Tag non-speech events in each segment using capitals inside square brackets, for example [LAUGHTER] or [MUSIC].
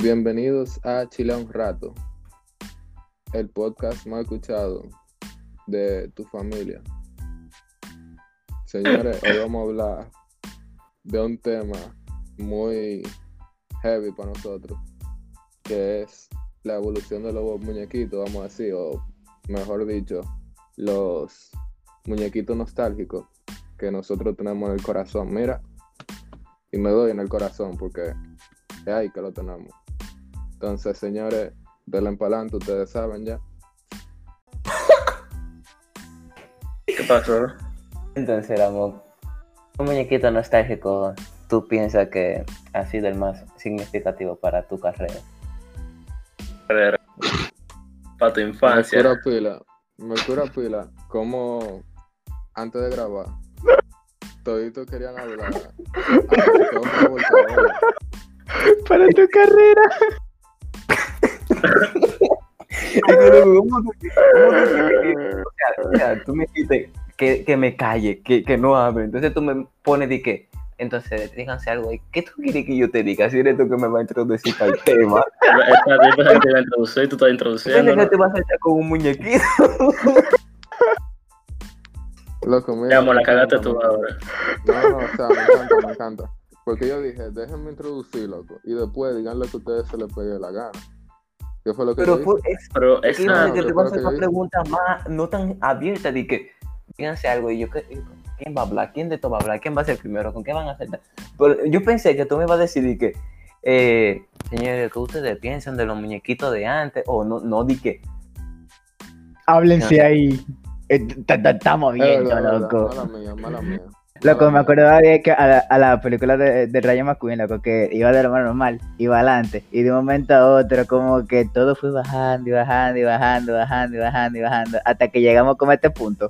Bienvenidos a Chile un rato, el podcast más escuchado de tu familia. Señores, hoy [LAUGHS] vamos a hablar de un tema muy heavy para nosotros, que es la evolución de los muñequitos, vamos a decir, o mejor dicho, los muñequitos nostálgicos que nosotros tenemos en el corazón. Mira, y me doy en el corazón porque es ahí que lo tenemos. Entonces, señores, del empalante, ustedes saben ya. ¿Qué pasó? Entonces, amor, un muñequito nostálgico, ¿tú piensas que ha sido el más significativo para tu carrera? Para tu Me infancia. cura pila, me cura pila, como antes de grabar, toditos querían hablar. Ah, tengo que voltear, Para tu carrera. o sea, tú me dijiste que, que me calle, que, que no hable. Entonces tú me pones de que, entonces díganse algo. ¿y ¿Qué tú quieres que yo te diga? Si eres tú que me va a introducir para el tema. Esta tipa se te iba a introducir, tú estás ¿Tú introduciendo. que ¿no? te vas a echar con un muñequito? Loco, mira. Mi amor, la cagaste tú ahora. No, no, o sea, me encanta, me encanta. Porque yo dije, déjenme introducir, loco. Y después digan lo que a ustedes se les pegue la gana. ¿Qué fue lo que Pero es, Pero es que yo esa. pensé que te vas a hacer que una yo- pregunta más, no tan abierta, de que díganse algo y yo, ¿qué- ¿quién va a hablar? ¿Quién de todo va a hablar? ¿Quién va a ser primero? ¿Con qué van a hacer? Pero yo pensé que tú me ibas a decir de que, eh, señores, ¿qué ustedes piensan de los muñequitos de antes? O no, no di que, Háblense ahí. Eh, ta- ta- Estamos Es viendo, es loco. Mala mía, mala mía. Loco, Mala me acordaba de que a la, a la película de, de Rayo McQueen, loco, que iba de lo más normal, iba adelante, y de un momento a otro, como que todo fue bajando y bajando y bajando, bajando y bajando y bajando, hasta que llegamos como a este punto.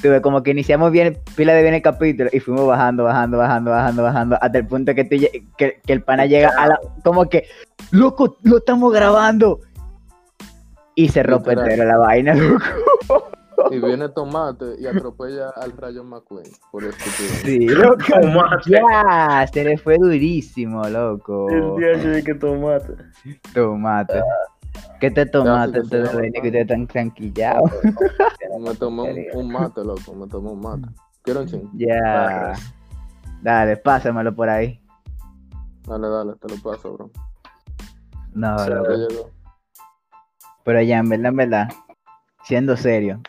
Tuve como que iniciamos bien, pila de bien el capítulo, y fuimos bajando, bajando, bajando, bajando, bajando, hasta el punto que, tú lle- que, que el pana llega a la, como que, loco, lo estamos grabando. Y se rompe la vaina, [LAUGHS] loco. Y viene Tomate y atropella al Rayo McQueen por estúpido. Sí, loco. Tomate. Ya, se le fue durísimo, loco. El día yo dije que tomate. Tomate. ¿Qué te tomaste Ya, sí, que ustedes están tranquillados? [LAUGHS] Me tomé un, un mate, loco, me tomé un mate. ¿Quieren ching? Ya. Dale, pásamelo por ahí. Dale, dale, te lo paso, bro. No, Sí. loco. Pero ya, en verdad, en verdad, siendo serio,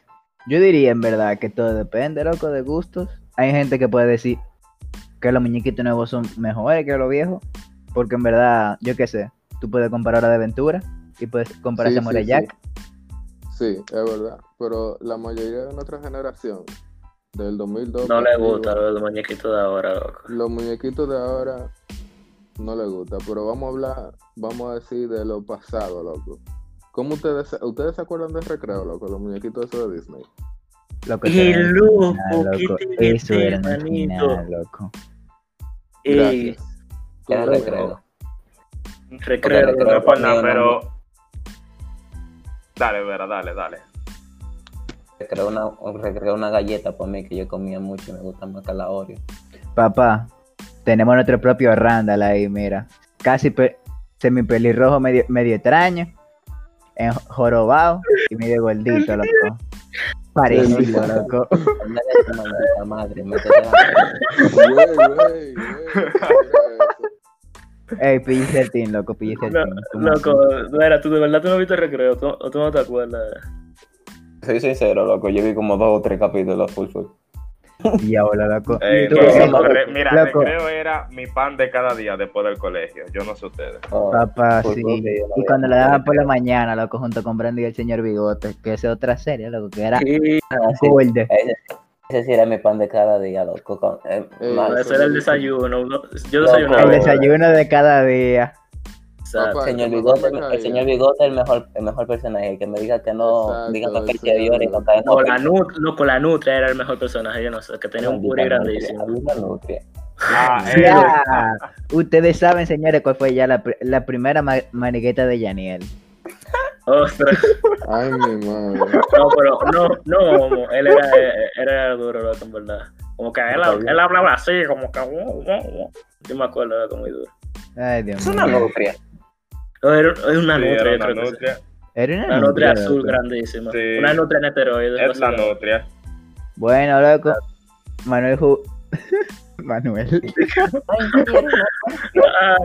yo diría en verdad que todo depende, loco, de gustos. Hay gente que puede decir que los muñequitos nuevos son mejores que los viejos, porque en verdad, yo qué sé, tú puedes comparar a de Aventura y puedes comparar Sí, a Samurai sí, Jack. Sí, es verdad. Pero la mayoría de nuestra generación, del 2002. No le gusta los muñequitos de ahora, loco. Los muñequitos de ahora no les gusta, pero vamos a hablar, vamos a decir de lo pasado, loco. ¿Cómo ustedes, se- ustedes se acuerdan del recreo, loco? Los muñequitos esos de Disney. Loco, Y loco, original, ¿qué loco. Eso era un manito? original, loco. Gracias. Era recreo. recreo, no recreo es por nada, pero. Dale, Vera, dale, dale. recreó una, recreó una galleta para mí que yo comía mucho y me gusta más que la Oreo. Papá, tenemos nuestro propio Randall ahí, mira. Casi pe semi pelirrojo, medio, medio extraño. En jorobado y medio gordito, loco. Parecido, loco. Madre, mira. Ey, PG-13, loco, No, PG-13. ¿cómo así? loco, Vera, tú de verdad tú no viste el recreo, tú, o tú no te acuerdas. Soy sincero, loco, yo vi como dos o tres capítulos full full. [LAUGHS] Diablo, loco. Eh, Tú, no, eh, re- mira, loco. recreo era mi pan de cada día después del colegio. Yo no sé ustedes. Oh, Papá, sí. Y cuando lo daban por la mañana, loco, junto con Brandy y el señor Bigote, que esa es otra serie, loco, que era Sí, Ah, sí. gold. Ese, sí era mi pan de cada día, loco. Con, eh, mal. ese era el desayuno. uno- Yo desayunaba. El desayuno de cada día. Exacto. Papá, Señor el Bigote, señor Bigote es el mejor, el mejor personaje. Que me diga que no, Exacto, diga que que llora y no cae No, la nut, loco, la nutria era el mejor personaje, yo no sé, que tenía un puri grandísimo. una nutria. Ah, eh, Ya. Ustedes saben, señores, cuál fue ya la, pr- la primera ma- maniqueta de Yaniel. [LAUGHS] Ostras. Ay, mi madre. No, pero no, no, como, él era, él era duro, loco, en verdad. Como que él, él hablaba así, como que. uh, uh, uh. Yo me acuerdo, loco, muy duro. Ay, Dios Es una mío. No, era, era una Sí, nutria, era una nutria. Era una, Una nutria nutria, azul grandísima. Sí. Una nutria en esteroides. Es la nutria. Bueno, loco. Manuel Ju... [LAUGHS] Manuel. Ah,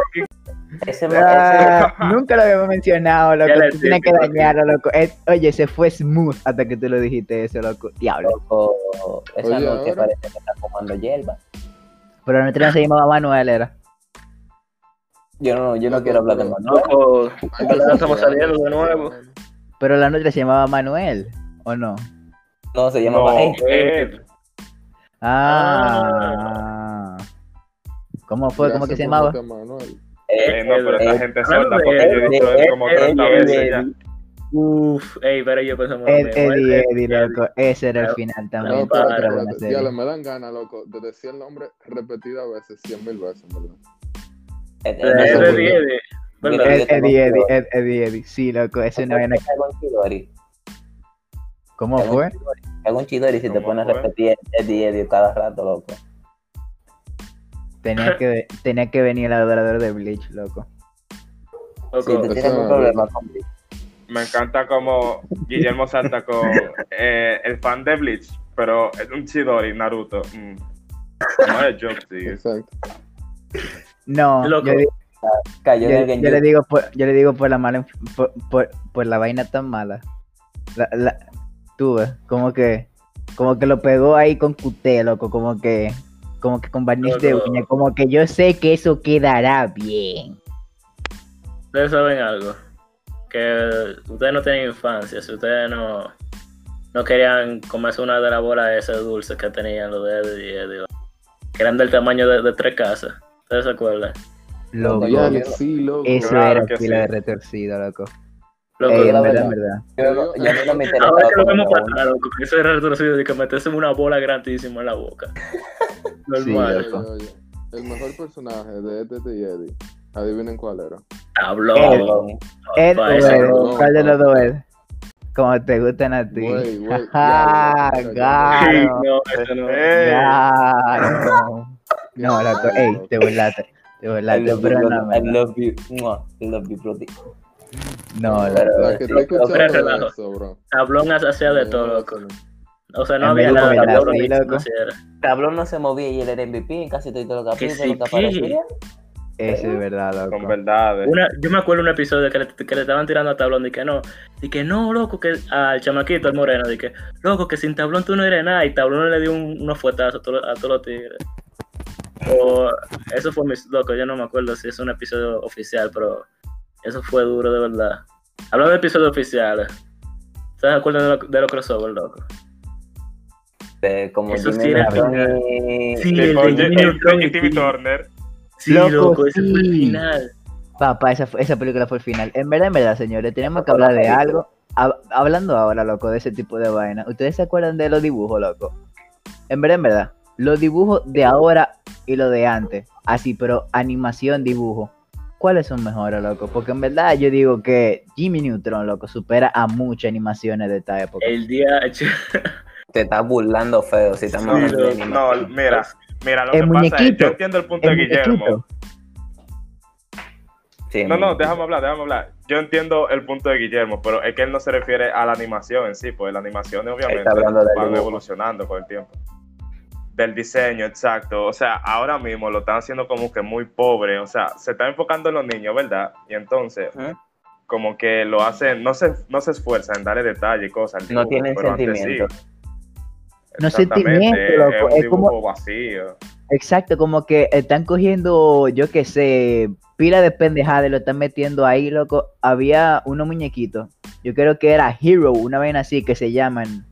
Ese, ese- Ah, nunca lo habíamos mencionado, loco. Tú tienes que dañarlo, loco. Es- oye, se fue smooth hasta que tú lo dijiste eso, loco. Diablo. loco, esa Oye, noche ahora- parece que está fumando hierba. Pero nuestra no se llamaba Manuel, era. Yo no, yo no quiero hablar de Manuel. loco, verdad estamos saliendo de nuevo. Pero la nuestra se llamaba Manuel, ¿o no? No, se No, llama Ed. Ed. Ah. ¿Cómo fue? ¿Cómo que se llamaba? Manuel. Eh, no, pero esta Ed. gente sorda porque yo he dicho Ed, eso como Ed, 30 Ed, veces ya. Uf, ey, pero yo pensamos Ed. Eddie, Ed, Eddie, Ed, loco. Ese era el final No, también. Ya le me dan ganas, loco, de decir el nombre repetidas veces, cien mil veces, ¿verdad? Eddie, Eddie. Eddie, Eddie, Eddie, Eddie. Sí, loco, es una vaina. Hago un chidori. ¿Cómo fue? Hago un chidori si te ¿Cómo pones a repetir Eddie, Eddie cada rato, loco. Tenía que, tenía que venir el adorador de Bleach, loco. Loco, tú tienes eso- un problema con Bleach, Me encanta como Guillermo salta con eh, el fan de Bleach, pero es un Chidori, Naruto. Mm. No es joke, sí. Exacto. No, Loco. yo, cayó le digo por, yo le digo por la mala, por, por, por la vaina tan mala. La, ves, como que, como que lo pegó ahí con cuté, loco, como que, como que con barniz de uña, como que yo sé que eso quedará bien. ustedes saben algo. Que ustedes no tienen infancia. Si ustedes no, no querían comerse una de las bolas de ese dulce que tenían los de Eddie y. Que eran del tamaño de, de tres casas. ¿Ustedes se acuerdan? Loco, sí, loco. eso Claro era que pila sí. de retorcido, loco. Loco, Ey, en la verdad, verdad. en verdad. Yo, no- yo no me Ahora que lo vemos para atrás, loco, que eso era retorcido de que meterse una bola grandísima en la boca. Normal. Oye, oye, el mejor personaje de Ed, Ed y Eddie, adivinen cuál era. Habló. Ed. O ¿cuál de los dos Ed? Como te gustan a ti. Güey, güey, Ah. No, eso no. Eh, Claro. No, loco, ey, te burlaste. Te you, pero no. I love you. I love you, brother. no, La pero de relajo. bro. Tablón hacía de todo, loco. O sea, no había verdad, nada de verdad, tablón loco. Tablón no se movía y él era MVP en casi todos los Que aparecía. Eso es verdad, Con loco. verdades. Una, yo me acuerdo de un episodio que le, que le estaban tirando a tablón y que no, y que no, loco, que al chamaquito, al moreno, y que, loco, que sin tablón tú no eres nada, y tablón le dio un, unos fuetazos a, todos- a todos los tigres. O, eso fue mis, loco, yo no me acuerdo si es un episodio oficial, pero eso fue duro de verdad. Hablando de episodios oficiales, ¿se acuerdan de, lo- de los crossover, loco? De como Eso sí era final. y- Sí, el con de Timmy. Turner. Sí, Loco, loco, ese fue el final. Papá, esa, esa película fue el final. En verdad, en verdad, señores, tenemos que hablar de algo. Hab- hablando ahora, loco, de ese tipo de vaina. ¿Ustedes se acuerdan de los dibujos, loco? En verdad, en verdad. Los dibujos de ahora y los de antes. Así, pero animación, dibujo. ¿Cuáles son mejores, loco? Porque en verdad yo digo que Jimmy Neutron, loco, supera a muchas animaciones de esta época. El día, [LAUGHS] Te estás burlando feo si estamos Sí, de. No, mira, mira, lo El que pasa es, yo entiendo el punto El de Guillermo. muñequito. Sí, No, no, déjame hablar, déjame hablar. Yo entiendo el punto de Guillermo, pero es que él no se refiere a la animación en sí, pues la animación obviamente van evolucionando con el tiempo. Del diseño, exacto. O sea, ahora mismo lo están haciendo como que muy pobre. O sea, se está enfocando en los niños, ¿verdad? Y entonces, como que lo hacen, no se, no se esfuerzan en darle detalle y cosas. No tienen sentimiento. sí. No sentimiento, loco, Es un como- vacío. Exacto, como que están cogiendo, yo qué sé, pila de pendejada y lo están metiendo ahí, loco. Había unos muñequitos, yo creo que era Hero, una vaina así que se llaman,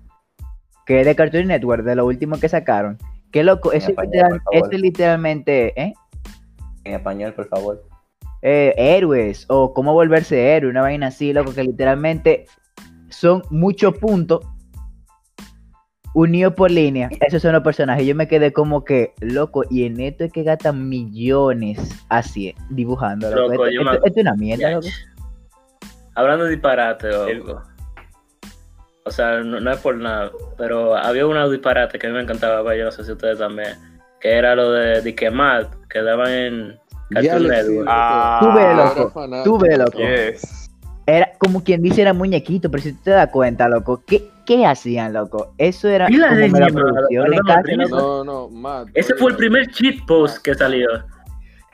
que es de Cartoon Network, de lo último que sacaron. Qué loco, eso, es literal- literalmente, ¿eh? En español, por favor. Eh, héroes o cómo volverse héroe, una vaina así, loco, que literalmente son muchos puntos unidos por línea. Esos son los personajes. Yo me quedé como que, loco, y en esto es que gastan millones así, dibujando. Loco. Loco, esto, me- es una mierda, loco. Hablando de disparate, El- loco. O sea, no, no es por nada, pero había unos disparates que a mí me encantaba ver, yo no sé si ustedes también, que era lo de, quemar, que daban en, Cartoon le Network. Ah, Tú ve, loco, tú ve, loco. Yes. Era como quien dice era muñequito, pero si tú te das cuenta, loco, ¿qué, qué hacían, loco? Eso era como de producciones pero casi, no. No, no, Matt. Ese fue el primer cheat post que salió.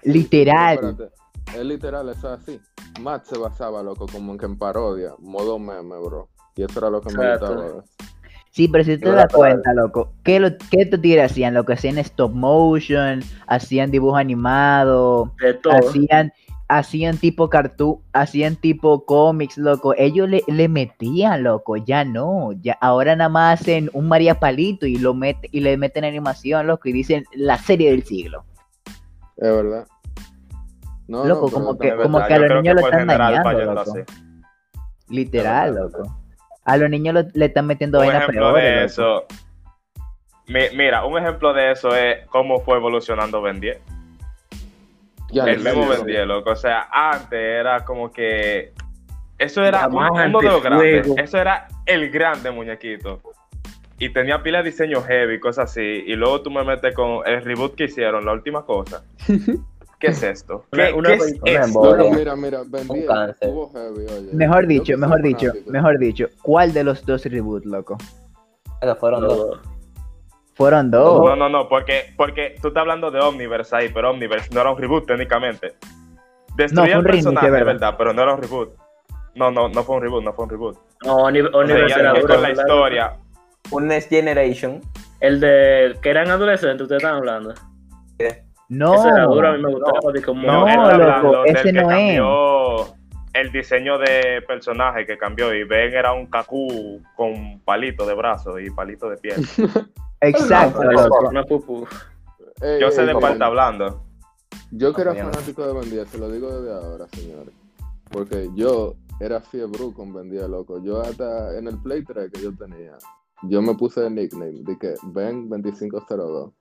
Literal. No. Es literal, eso es así. Matt se basaba, loco, como en que en parodia, modo meme, bro. Y eso era lo que me gustaba. Sí, pero si tú te das cuenta, loco, ¿qué, lo, qué estos tigres hacían? Lo que hacían stop motion, hacían dibujo animado, De todo. hacían, hacían tipo cartoon, hacían tipo cómics, loco. Ellos le, le metían, loco, ya no. Ya, ahora nada más hacen un María Palito y lo mete, y le meten animación, loco, y dicen la serie del siglo. Es verdad. No, Loco, no, como que- como que a los niños lo están dañando, loco. Literal, loco. A los niños lo- le están metiendo Un vainas ejemplo peores. eso. Mi- Mira, un ejemplo de eso es cómo fue evolucionando Ben 10. Ya el mismo yo- Ben 10, loco. O sea, antes era como que. Eso era un- Diamante, uno de los grandes. fuego. Eso era el grande muñequito. Y tenía pila de diseño heavy, cosas así. Y luego tú me metes con el reboot que hicieron, la última cosa. [LAUGHS] ¿Qué es esto? ¿Qué, Una- qué una- es una esto? No, mira, mira, Ben Un 10 cáncer. tuvo heavy, oye. Mejor dicho, mejor dicho, mejor dicho. ¿Cuál de los dos reboot, loco? Pero fueron dos. Fueron dos. No, no, no, porque, porque tú estás hablando de Omniverse ahí, pero Omniverse no era un reboot técnicamente. Destruía No, fue un el personaje, ¿verdad? ¿verdad? Pero no era un reboot. No, no, no fue un reboot, no fue un reboot. No, Oni- O sea, Universe ya era duro, con la historia. Un Next Generation. El de que eran adolescentes, ustedes están hablando. No. Ese era duro, a mí me gustaba. de como- No, No, él está loco, hablando ese del que no es. cambió el diseño de personaje que cambió. Y Ben era un Kaku con palito de brazo y palito de piel. [LAUGHS] Exacto, No, loco. Una pupu. Ey, Yo sé ey, de está hablando. Yo que era fanático de Ben 10, se lo digo desde ahora, señores. Porque yo era fiebre con Ben 10, loco. Yo hasta en el Play 3 que yo tenía, yo me puse de nickname de que Ben 2502.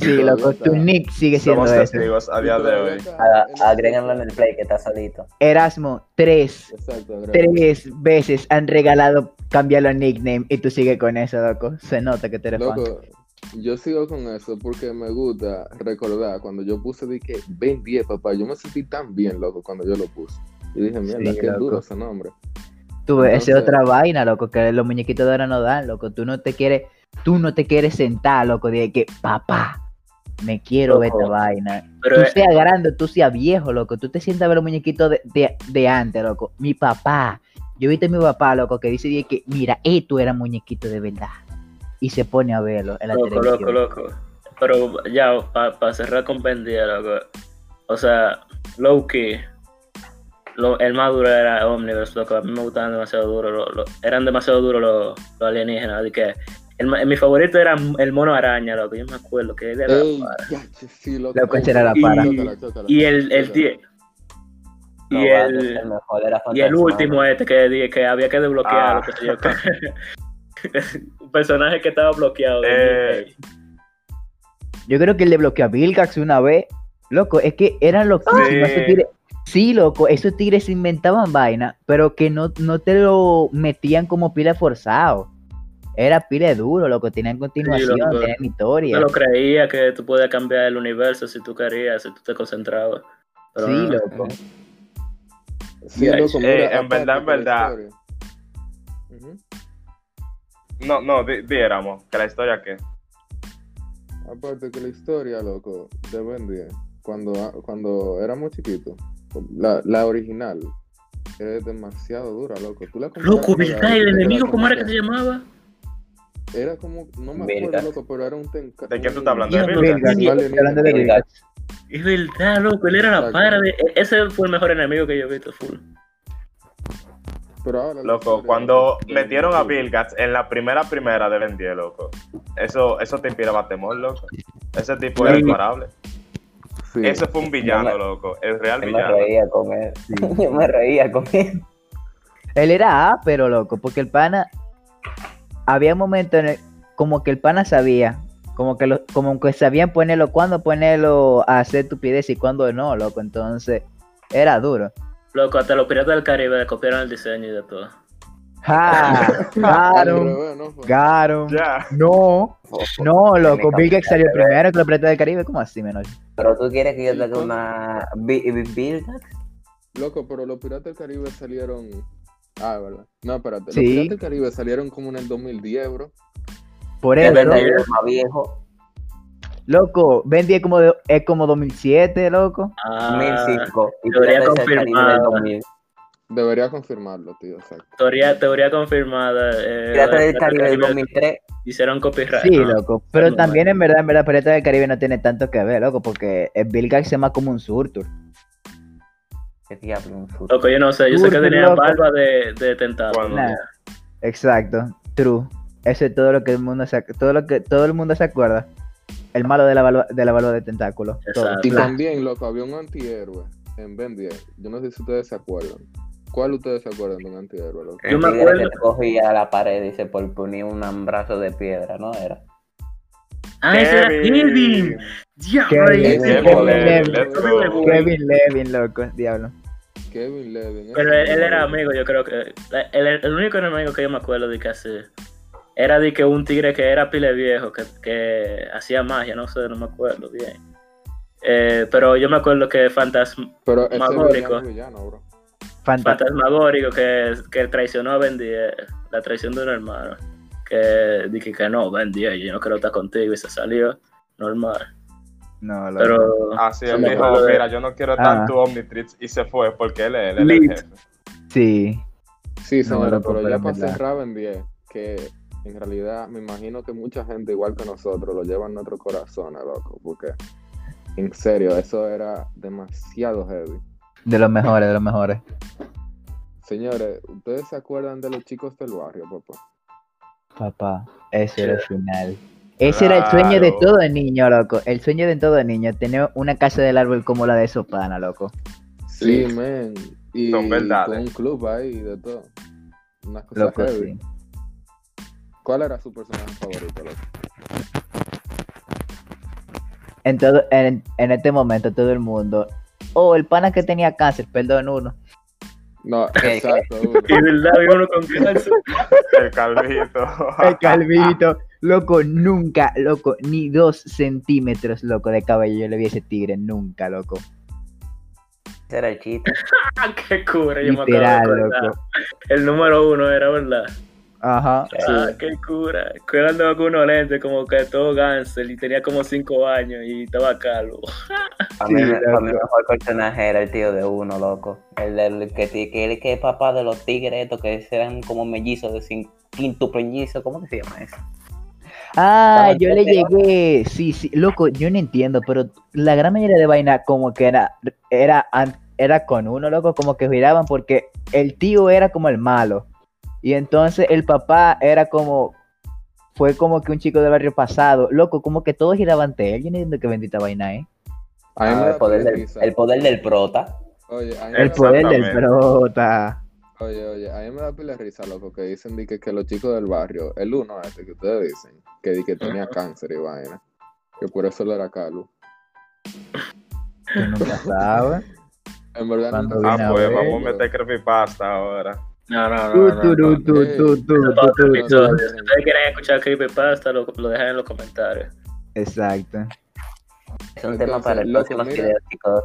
Sí, loco, tu nick sigue siendo Somos ese. testigos a día de hoy. A- Agréganlo en el play que está solito. Erasmo, tres, Exacto, tres veces han regalado cambiar los nicknames y tú sigues con eso, loco. Se nota que tú eres fan. Loco, yo sigo con eso porque me gusta recordar cuando yo puse de que Ben 10, papá. Yo me sentí tan bien, loco, cuando yo lo puse. Y dije, mierda, Sí, qué loco. duro ese nombre. Tú ves, esa es otra vaina, loco, que los muñequitos de ahora no dan, loco. Tú no te quieres, tú no te quieres sentar, loco, de que, papá, me quiero ver esta vaina. Pero tú seas grande, tú seas viejo, loco. Tú te sientas a ver los muñequitos de, de, de antes, loco. Mi papá, yo he visto a mi papá, loco, que dice que, mira, esto era muñequito de verdad. Y se pone a verlo en la loco, televisión. loco, loco. Pero ya, para cerrar con 10, loco. O sea, Loki. Lo, el más duro era Omniverse, loco. A mí me gustaban demasiado duro. lo- lo- eran demasiado duros los, los alienígenas. Así que el, mi favorito era el mono araña, loco. Yo me acuerdo que él era. Ey, ya, che, sí, loco. Loco, Ey, ese era la y- para. chócala, y el, el, tie- y el, vale, el mejor era Y el último ¿no? este que dije que había que desbloquearlo, Ah. yo. [LAUGHS] Un personaje que estaba bloqueado. Eh. Yo creo que el de bloqueó a Vilgax una vez. Loco, es que eran loquísimos Sí. esos tigres. Sí, loco, esos tigres inventaban vaina, pero que no, no te lo metían como pila forzado. Era pila duro, loco, tenían continuación, tenían Yo historia. lo creía que tú podías cambiar el universo si tú querías, si tú te concentrabas. Pero Sí, no. loco. Sí, Eh, loco, eh, mira, en verdad, en que verdad. No, no, di- diéramos que la historia que. Aparte que la historia, loco, de Ben 10, cuando, cuando éramos chiquitos, la, la original es demasiado dura, loco. ¿Tú la comparas Loco, ¿verdad? El enemigo, ¿cómo era que se llamaba? Era como, no me acuerdo, loco, pero era un tenca. ¿De quién tú estás hablando? ¿De sí, hablando. Vilgax. Es verdad, loco, él era la para de... Ese fue el mejor enemigo que yo he visto, full. Pero ahora Loco, cuando de- metieron a Gates en la primera primera de Ben 10, loco. Eso, eso te inspiraba temor, loco. Ese tipo era imparable. Sí. Ese fue un villano, me- loco. El real Yo me villano. reía con él. [LAUGHS] Yo me reía con él. Él era A, pero loco, porque el pana. Había momentos en el, como que el pana sabía, como que lo, como que sabían ponerlo, cuándo ponerlo a hacer estupidez y cuándo no, loco. Entonces, era duro. Loco, hasta los piratas del Caribe le copiaron el diseño y de todo. Ja, [LAUGHS] Al Garon, revés, ¿no? fue? Garon. Ya. No, no, loco. Bill Gates salió cambiaste, primero que los Piratas del Caribe. ¿Cómo así, menor? Pero tú quieres que yo te haga ¿Cómo? una. Bi- bi- Bill Gates? Loco, pero los Piratas del Caribe salieron. Ah, ¿verdad? No, espérate. Sí. Los Piratas del Caribe salieron como en el 2010, bro. Por Es eso, soy más viejo. loco. Ben 10 es como, de- es como 2007, loco. Ah, 2005. Y del confirmada. 2000. Debería confirmarlo, tío, exacto. teoría, teoría confirmada. Eh, Piratas del Caribe del Caribe 2003. Hicieron copyright. Sí, ¿no? loco. Pero también, en verdad, en verdad, Piratas del Caribe no tiene tanto que ver, loco. Porque el Bill Gates es más como un surtur. ¿Qué diablo? Un fútbol. Loco, yo no sé. Yo sé que tenía barba de, de tentáculo. Nah. Exacto. True. Eso es todo lo que el mundo se, todo lo que todo el mundo se acuerda. El malo de la barba de la barba de tentáculo. Exacto. Y también, loco, había un antihéroe en Ben 10. Yo no sé si ustedes se acuerdan. ¿Cuál ustedes se acuerdan de un antihéroe, loco? Yo El me acuerdo- que cogía la pared y se ponía un brazo de piedra, ¿no era? Ah, ese era Kevin. Diablo, Kevin, ese- Kevin, Kevin Levin, loco, diablo. Kevin Levin. Pero él, él era amigo, yo creo que. El, el único enemigo que yo me acuerdo de que hace. Era de que un tigre que era pile viejo, que, que hacía magia, no sé, no me acuerdo bien. Eh, pero yo me acuerdo que Fantasm, Pero ese Magórico. villano, villano, bro. Fanta- Fantasmagórico que, que traicionó a Ben 10, la traición de un hermano. Que dije que no, Ben 10, yo no quiero estar contigo y se salió normal. No, loco. Pero Así Yo él me dijo, mira, yo no quiero Ah. tanto Omnitrix y se fue porque él es, él es el jefe. sí. Sí, No, señora, loco, pero ya en para cerrar Ben 10, que en realidad me imagino que mucha gente, igual que nosotros, lo lleva en nuestro corazón, loco, porque en serio, eso era demasiado heavy. De los mejores, de los mejores. Señores, ¿ustedes se acuerdan de los chicos del barrio, papá? Papá, ese era el final. Ese era el sueño de todo niño, loco. El sueño de todo niño, tener una casa del árbol como la de Sopana, loco. Sí, men. Y Son verdades. con un club ahí de todo. Unas cosas Loco, heavy. sí. ¿Cuál era su personaje favorito, loco? En, todo, en, en este momento, todo el mundo. Oh, el pana que tenía cáncer, perdón, uno. No, [LAUGHS] exacto, y uno con cáncer. [LAUGHS] El calvito. El calvito. Loco, nunca, loco, ni dos centímetros, loco, de cabello yo le vi a ese tigre, nunca, loco. Ese era el chiste. [LAUGHS] Qué cura, yo me acabo de Literal, loco. El número uno era, ¿verdad? Ajá. Ah, qué cura. Que andaba con unos lentes como que todo gánster y tenía como cinco años y estaba calvo. [LAUGHS] Para Sí, mí, el mejor personaje era el tío de uno, loco. El del que, que que es papá de los tigres estos que eran como mellizos de cin- quinto mellizo. ¿Cómo que se llama eso? Ah, yo le el llegué. Sí, sí, loco, yo no entiendo, pero la gran mayoría de vaina como que era, era, era con uno, loco, como que giraban porque el tío era como el malo. Y entonces el papá era como, fue como que un chico del barrio pasado. Loco, como que todos giraban ante él. Yo no entiendo qué bendita vaina es. Me Ah, el, poder del, risa. el poder del prota. Oye, El poder del prota. Oye, oye, a mí me da pila de risa, loco, que dicen di que, que los chicos del barrio, el uno este que ustedes dicen, que di que tenía cáncer y vaina, que por eso él era calvo. Tú nunca sabes. En verdad nunca Ah, pues vamos a meter creepypasta ahora. No, no, no. Si ustedes quieren escuchar Creepypasta, lo, lo dejan en los comentarios. Exacto. Es un Entonces, tema para el próximo video, chicos.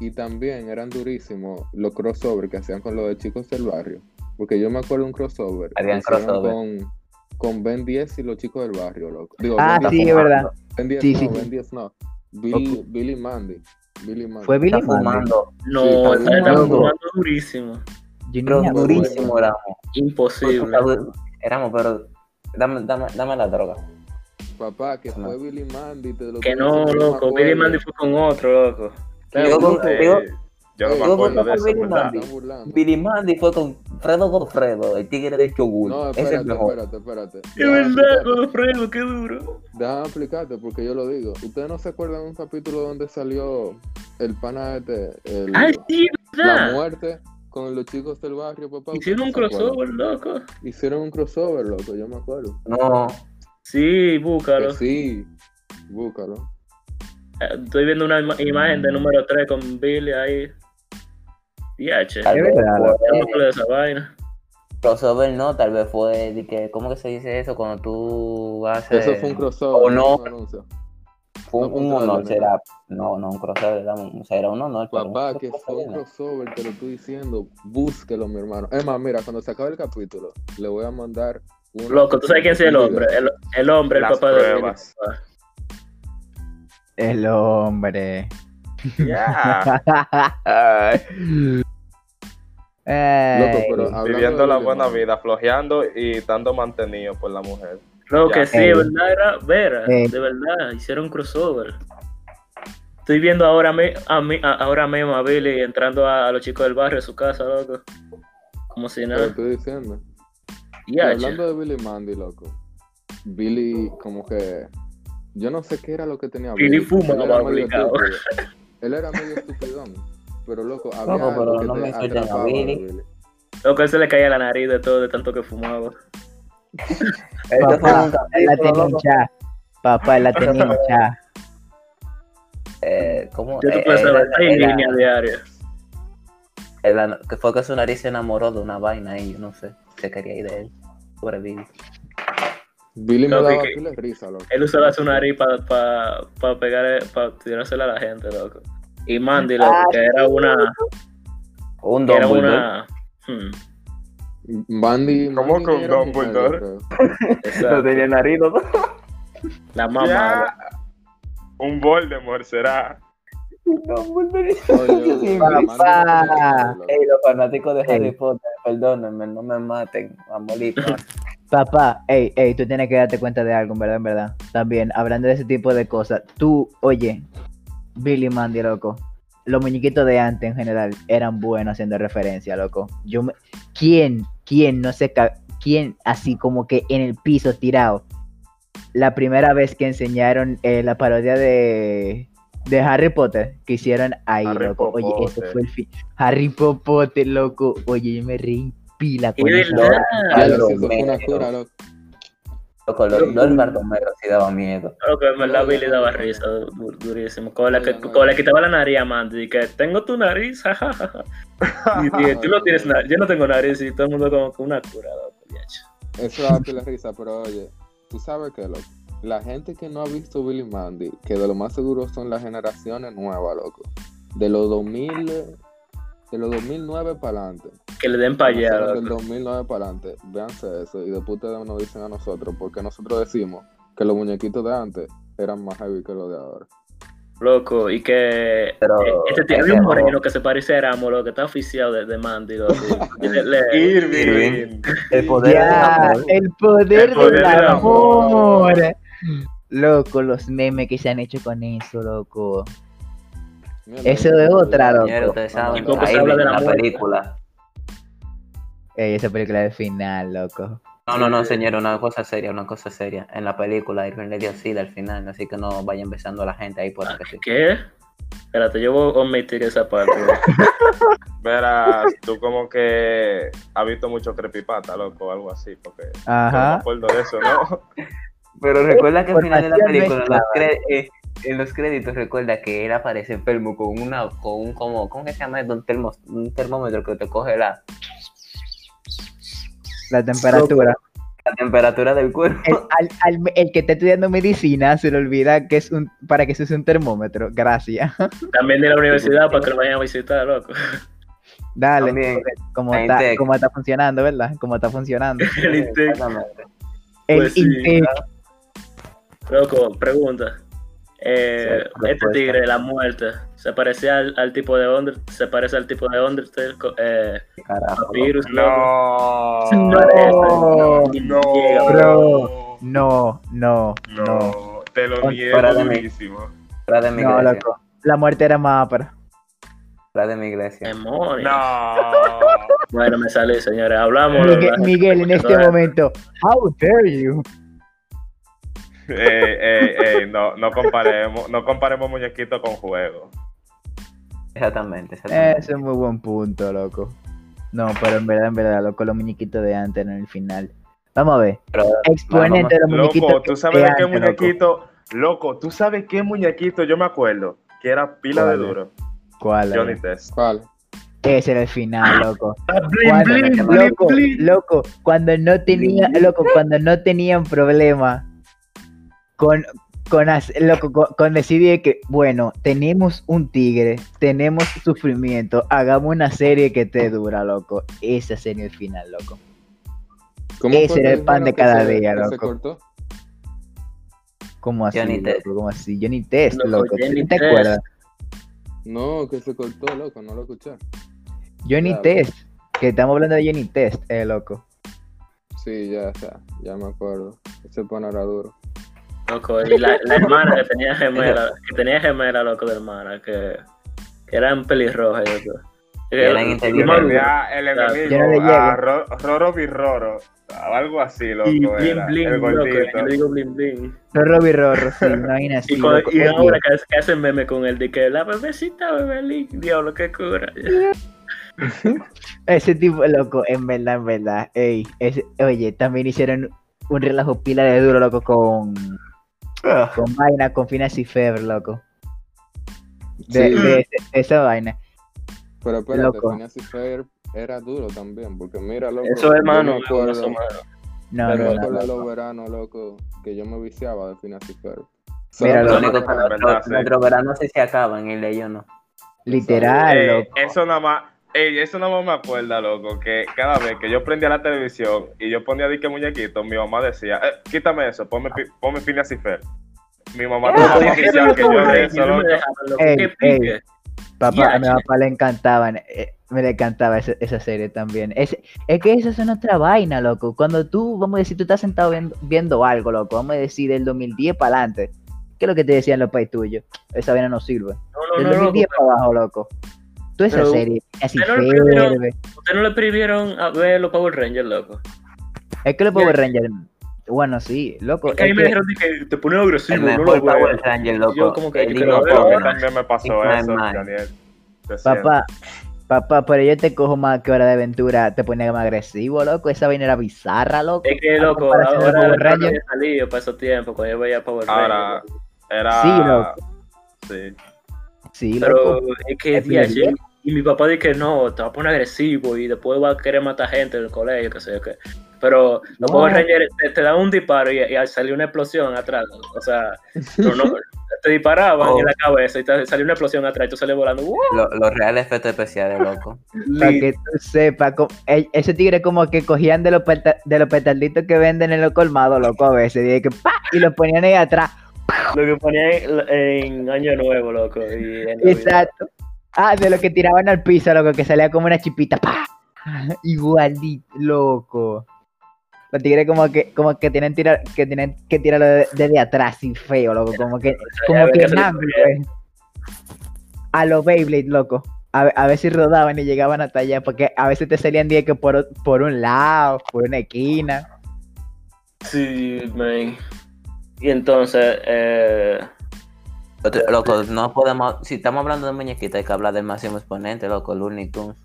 Y también eran durísimos los crossovers que hacían con los de chicos del barrio. Porque yo me acuerdo un crossover. que Habían crossover. Con, con Ben 10 y los chicos del barrio, loco. Digo, Ah, Ben 10 sí, no, es verdad. Ben 10 Sí, no, sí, Ben sí. 10 no. Billy, Ok. Billy Mandy. Billy Mandy. Fue Billy Mandy. fumando. No, está fumando. fumando durísimo. Yo Pero me acuerdo. durísimo éramos. Imposible. Éramos, pero dame, dame, dame la droga. Papá, que No. fue Billy Mandy. te lo Que no, me loco. Billy Mandy fue con otro, loco. Yo con- Eh, yo- yo no me acuerdo de eso, Billy. Mandy. Billy Mandy fue con Fredo Godfredo, el tigre de Chogun. No, Ese es el espérate, mejor. espérate, espérate. Es verdad. Godfredo, qué duro. Déjame explicarte porque yo lo digo. ¿Ustedes no se acuerdan de un capítulo donde salió el pana este, el- Ay, sí, la muerte con los chicos del barrio, papá? Hicieron un crossover, loco. Hicieron un crossover, loco, yo me acuerdo. No, Sí, búscalo. Que sí, búscalo. Eh, Estoy viendo una ima- imagen de número 3 con Billy ahí. Y H. tal vez de esa vaina. Crossover no, tal vez fue de que, ¿cómo que se dice eso? Cuando tú haces. Eso fue un crossover, o no. un anuncio. Fue un honor, será. No, no, un crossover, era un, o sea, era un honor. un Papá, que fue crossover un crossover, te lo estoy diciendo. Búsquelo, mi hermano. Es más, mira, cuando se acabe el capítulo, le voy a mandar un. Loco, ¿tú sabes quién es el hombre? El, el hombre, el Las papá de pruebas. El hombre. Ya. [LAUGHS] Loco, pero Viviendo la buena vida, flojeando y estando mantenido por la mujer. Lo que sí, de verdad era Vera, Ey. de verdad, hicieron crossover. Estoy viendo ahora, mi- a mí- a- ahora mismo a Billy entrando a, a los chicos del barrio a su casa, loco. Como si Te nada. estoy diciendo. Y hablando de Billy Mandy, loco. Billy, como que. Yo no sé qué era lo que tenía Billy porque fumaba, él era medio. Él era medio estupidón. Pero, loco, había Loco, algo pero que no te me a de Billy. Loco, él se le caía la nariz de todo, de tanto que fumaba. Papá, un él la capítulo, tenía loco. hinchada. Papá, él la tenía [LAUGHS] hinchada. Eh, ¿cómo? Yo te Eh, puedo saber era- líneas diarias. era- que fue que su nariz se enamoró de una vaina y yo no sé, se quería ir de él. Pobre Billy. Billy me Loco, daba que- risa, loco. Él usaba su nariz para pa, pa pegar, para tirársela a la gente, loco. Y Mandy, loco, que era una. Un era una. hmm, Mandy. ¿Cómo con Dumbledore? No tenía nariz, ¿no? la más Ya. Un Voldemort será. Dumbledore. Oye, papá. Ey, los fanáticos de. Harry Potter, perdónenme, no me maten, amolito. [LAUGHS] Papá, ey, ey, tú tienes que darte cuenta de algo, en verdad, en verdad. También, hablando de ese tipo de cosas, tú, oye, Billy Mandy, loco. Los muñequitos de antes en general eran buenos haciendo referencia, loco. Yo me... ¿Quién, quién, no sé, ca- quién así como que en el piso tirado? La primera vez que enseñaron eh, la parodia de, de Harry Potter que hicieron ahí, Harry loco. Oye, ese Potter. fue el fin. Harry Potter, loco. Oye, yo me reí pila con de esa verdad. Eso fue una cura, loco. Loco, los Lord Bartomero sí daba miedo. Que en verdad Billy daba risa du- durísimo. Como la que, como le quitaba la nariz a Mandy, que tengo tu nariz, [LAUGHS] jajaja. Y dije, tú no tienes nariz, yo no tengo nariz y todo el mundo como con una cura, loco. Eso da pila de risa, pero oye, tú sabes que, loco. La gente que no ha visto Billy Mandy, que de lo más seguro son las generaciones nuevas, loco. De los 2000, de los 2009 para adelante. Que le den para allá, Del loco. 2009 para adelante. Véanse eso y después ustedes nos dicen a nosotros, porque nosotros decimos que los muñequitos de antes eran más heavy que los de ahora. Loco, y que Pero eh, este tío, había un no. moreno que se parece a Ramo, loco, que está oficiado de, de Mandy, [LAUGHS] [LAUGHS] Irving. El poder del Ya, amor. el poder, El poder del del amor. Loco, los memes que se han hecho con eso, loco. Eso es otra, loco. Poco se ahí habla de la muerte. película. Ey, esa película de final, loco. No, no, no, señor, una cosa seria, una cosa seria. En la película Irving le dio sida al final, así que no vayan besando a la gente ahí por que sí. ¿Qué? Espérate, yo voy a omitir esa parte. [LAUGHS] Verás, tú como que has visto mucho creepypata, loco, o algo así, porque yo no me Ajá. acuerdo de eso, ¿no? Pero recuerda que al final de la película, los, cre- eh, en los créditos, recuerda que él aparece enfermo con una, con un, como, ¿cómo que se llama? esto? Un, termo- un termómetro que te coge la, La temperatura. la temperatura del cuerpo. El, al- al- el que está estudiando medicina se le olvida que es un para que se use un termómetro. Gracias. [LAUGHS] También de la universidad para que lo vayan a visitar, loco. Dale. También. Cómo La está, está funcionando, ¿verdad? Cómo está funcionando. [LAUGHS] El Intec. El Pues sí, Intec. Loco, pregunta. Eh, este tigre, la muerte, ¿se parecía al, al tipo de Under, se parece al tipo de Undertale? Eh, Carajo. Papyrus, loco. No. No. No. Bro. No, no, no. No. Te lo niego de mí. durísimo. Fuera de mi No, iglesia. loco. La muerte era más ápera. Fuera de mi iglesia. Demonios. No. Bueno, me sale, señores. Hablamos. Miguel, Miguel, en este momento. How dare you? Eh, no, no comparemos, no comparemos muñequitos con juegos. Exactamente, exactamente. Ese es muy buen punto, loco. No, pero en verdad, en verdad, loco, los muñequitos de antes en el final. Vamos a ver. Pero, Exponente de los muñequitos. Loco, ¿tú sabes de qué antes, muñequito? Loco, ¿tú sabes qué muñequito? Yo me acuerdo que era pila de ¿Cuál? duro. ¿Cuál? Johnny es? Test. ¿Cuál? Ese era el final, loco. Ah, blin, blin, loco, blin. loco, cuando no tenía, loco, cuando no tenían problema con, con, loco, con, con decidir que, bueno, tenemos un tigre, tenemos sufrimiento, hagamos una serie que te dura, loco. Ese sería el final, loco. ¿Cómo Ese era el pan de cada se- día, que se loco. cortó? ¿Cómo así, Johnny loco? Test. ¿Cómo así? Johnny Test, Loco, loco. ¿Tú Johnny te Test. acuerdas? No, que se cortó, loco, no lo escuché. Johnny Ya, Test. Que estamos hablando de Johnny Test, eh, loco. Sí, ya, ya, ya me acuerdo. Ese pan era duro. Loco, y la, la hermana que tenía gemela, que tenía gemela, loco, de hermana, que, que eran pelirrojas. Que- eran y Tenía el enemigo, llego. a Ro- Roro Birroro, o algo así, loco, Y bling, el loco, yo digo. Rorro Birrorro, sí, así. Y, con- y ahora que, que hacen meme con él, de que la bebecita bebelín, diablo, qué cura. [LAUGHS] Ese tipo, loco, en verdad, en verdad. Ey, ese- oye, también hicieron un relajo pila de duro, loco, con, con vaina, con Finas y Feber, loco. De, Sí. de- de esa vaina. Pero espérate, Loco. Phineas y era duro también, porque mira, loco. Eso yo hermano, acuerdo- eso, mano. No, yo no, no. acuerdo de los veranos, loco, que yo me viciaba de Phineas y. Mira, Lo Lo único que verdad, nuestro- sí. nuestros veranos se se acaban y el de ellos no. Literal, Ey, loco. eso nada más, ey, eso más me acuerda, loco, que cada vez que yo prendía la televisión y yo ponía dique muñequito, mi mamá decía, eh, quítame eso, ponme, ponme Phineas y Ferb. Mi mamá Ah, estaba ¿por más qué viciada no que yo de eso, no loco. Ey, ey. Papá, a mi papá le encantaban, eh, me le encantaba esa, esa serie también. Es, es que esa es otra vaina, loco. Cuando tú, vamos a decir, tú estás sentado viendo, viendo algo, loco, vamos a decir del 2010 para adelante. ¿Qué es lo que te decían los pais tuyos? Esa vaina no sirve. No, Del no, no, 2010 loco. para abajo, loco. Toda esa Pero- serie, así primero- ferve. ¿Ustedes no le prohibieron a ver los Power Rangers, loco? Es que los Power Rangers, bueno, sí, loco. Es que ahí me dijeron que te ponen agresivo, El no lo Power. Ranger, loco. yo como que el yo también me pasó eso. Daniel. Papá, papá, pero yo te cojo más que hora de aventura, te ponía más agresivo, loco. Esa vaina era bizarra, loco. Es que, loco, de ahora Power no Rangers. había salido para esos tiempos, cuando yo veía Power Ahora, Rangers. era... Sí, loco. Sí. Sí, Pero loco. es que, Es tía. Y mi papá dice que no, te va a poner agresivo y después va a querer matar gente en el colegio, que sé yo qué. Pero los. Power Rangers te, te dan un disparo y, y al salir una explosión atrás, o sea, no, [LAUGHS] te disparaban Oh. en la cabeza y te salió una explosión atrás y tú sales volando. Lo- los reales efectos especiales, loco. Para que tú sepas, e- ese tigre como que cogían de los, peta- de los petarditos que venden en los colmados, loco, a veces, y, que, ¡pa! y lo ponían ahí atrás. Lo que ponía en, en Año Nuevo, loco. Y en Navidad. Exacto. Ah, de lo que tiraban al piso, loco, que salía como una chipita, ¡pa! [LAUGHS] Igualito, loco. Los tigres como que, como que tienen tirar, que tienen que tirarlo de- desde atrás, sin feo, loco, como que, como que en eh. A los Beyblade, loco. A, a ver si rodaban y llegaban hasta allá, porque a veces te salían día que por, por un lado, por una esquina. Sí, man. Y entonces, eh, Otro- Loco, no podemos. Si estamos hablando de muñequitos, hay que hablar del máximo exponente, loco, Looney Tunes.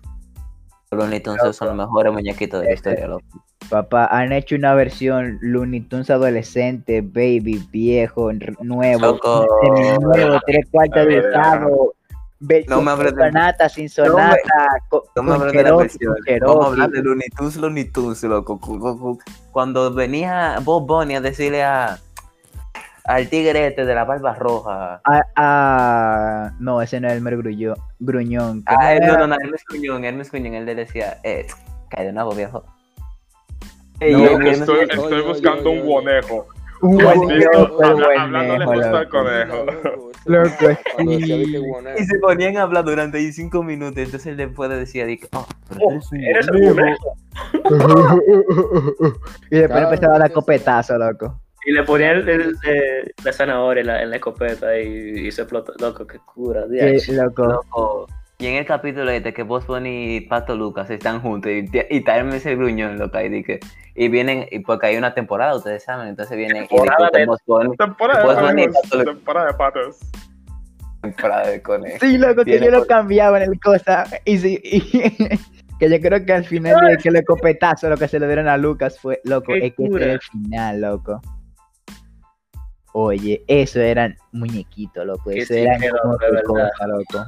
Looney Tunes son los mejores muñequitos de la historia, loco. Papá, han hecho una versión Looney Tunes adolescente, baby, viejo, nuevo, Loco. nuevo, tres cuartos de estado, No me hables de- sonata, sin sonata, No me hables de la versión. Vamos a hablar de Looney Tunes, Looney Tunes, loco. Cu- cu- cu- Cuando venía Bob Bunny a decirle a al tigre este de la barba roja. Ah, ah, no, ese no es Elmer Gruñón. Gruñón. ¿Cómo Ah, era? no, no, no, Hermes Cuñón, Hermes Cuñón, él le decía, eh, cae de nuevo, viejo. No, estoy, buscando oye, un conejo. Un buen hablándole justo al conejo. Loco, guanejo. Y se ponían a hablar durante cinco minutos, entonces él después decía, di que, oh, pero oh, eres un eres el conejo". conejo. [LAUGHS] y después empezaba a dar copetazo, loco. Y le ponían el, el- eh, la zanahoria en la, en la escopeta y, y se explotó. Loco, qué cura, loco. Loco. Y en el capítulo este que Boss Bunny y Pato Lucas están juntos y, y traen ese gruñón, loco, y, que- y vienen, y porque hay una temporada, ustedes saben, entonces vienen y Temporada de- Boss Bunny, Temporada de patos. Pato- Temporada de patos. temporada de conejo. Sí, loco, que yo lo cambiaba en el cosa. Y sí, y- [LAUGHS] que yo creo que al final de que el copetazo lo que se le dieron a Lucas fue, loco, Qué es que cura. era el final, loco. Oye, eso eran muñequitos, loco. Eso sí, eran loco, de tu verdad. cosa, loco.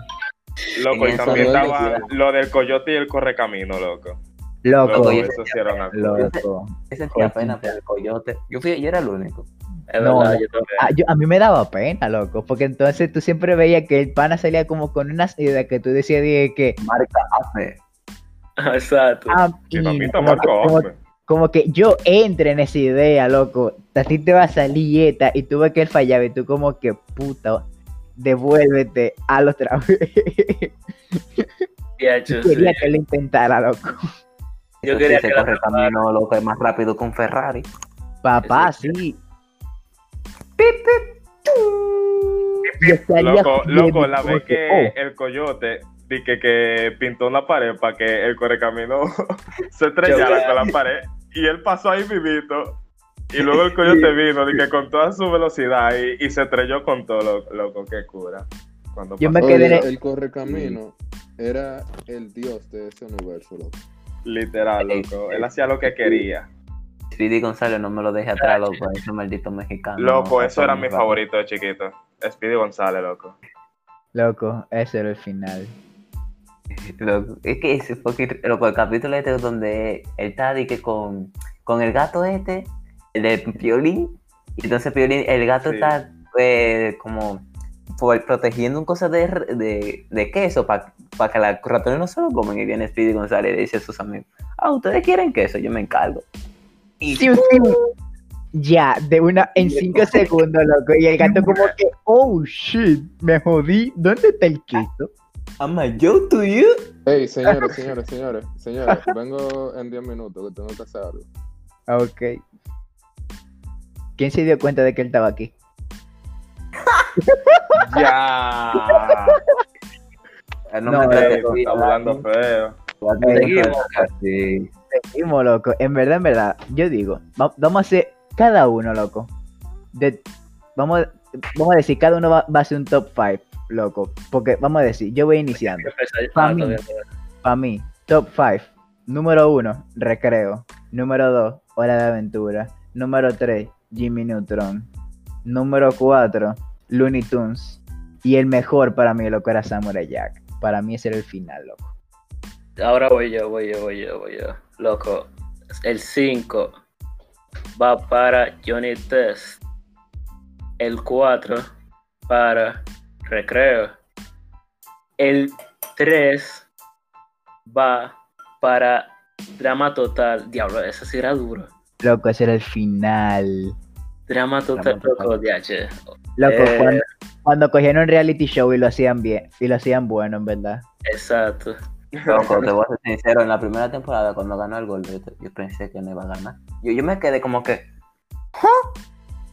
Loco, y también estaba lo del coyote y el correcamino, loco. Loco, Loco, y- eso sí era loco. Yo sentía pena por el coyote. Yo, fui, yo era el único. Es No, verdad, no. yo también. Ah, yo- a mí me daba pena, loco, porque entonces tú siempre veías que el pana salía como con unas ideas que tú decías de que, Marca AP. [LAUGHS] Exacto. ah, y que, Marco como- que yo entre en esa idea, loco, a ti te va a salir esta y tú ves que él fallaba y tú como que, puta, devuélvete a hecho, [LAUGHS] sí. Quería que lo intentara, loco. Yo Eso quería sí, que se la corre camino loco es más rápido que un Ferrari. Papá, Sí, sí. Pip, pip, Loco, loco, la vez que oh, el coyote di que, que pintó una pared para que el correcamino [LAUGHS] se estrellara con la pared y él pasó ahí vivito y luego el coyote [LAUGHS] vino di que con toda su velocidad y, y se estrelló con todo, loco, loco qué cura. Cuando Yo pasó, me quedé Oye, el- correcamino era el dios de ese universo, loco. literal, loco, él hacía lo que quería. Speedy González no me lo deje atrás, loco, ese maldito mexicano. Loco, eso era mi favorito de chiquito. Speedy González, loco. Loco, ese era el final. Loco, es que ese que, loco, el capítulo este donde él está de que con, con el gato este, el de Piolín, y entonces Piolín, el gato Sí. está eh, como por- protegiendo un cosa de, de, de queso para que los ratones no se lo comen y viene Speedy González y le dice a sus amigos, ah, ustedes quieren queso, yo me encargo. Y Sí, sí. Ya, de una, en cinco segundos, loco. Y el gato [LAUGHS] como que, oh shit, me jodí. ¿Dónde está el queso? I'm a yo to you. Hey, señores, señores, señores, señores, vengo en 10 minutos que tengo que hacer algo. Ah, Ok. ¿Quién se dio cuenta de que él estaba aquí? [LAUGHS] Ya. No, No, me tú de estás hablando feo. Seguimos. Sí. Seguimos, loco. En verdad, en verdad, yo digo, va- vamos a hacer cada uno, loco. De, vamos, a- vamos a decir, cada uno va, va a hacer un top 5, loco. Porque vamos a decir, yo voy iniciando. Pa' ah, mí. Para mí, top 5. Número 1, Recreo. Número 2, Hora de Aventura. Número 3, Jimmy Neutron. Número 4, Looney Tunes. Y el mejor para mí, loco, era Samurai Jack. Para mí ese era el final, loco. Ahora voy yo, voy yo, voy yo, voy yo. Loco, el 5 va para Johnny Test. El 4 para Recreo. El 3 va para Drama Total. Diablo, ese sí era duro. Loco, ese era el final. Drama Total, Drama loco, DH. Loco, Eh. cuando, cuando cogieron un reality show y lo hacían bien. Y lo hacían bueno, en verdad. Exacto. Loco, te voy a ser [LAUGHS] sincero, en la primera temporada cuando ganó el gol, yo, yo pensé que no iba a ganar. Yo, yo me quedé como que,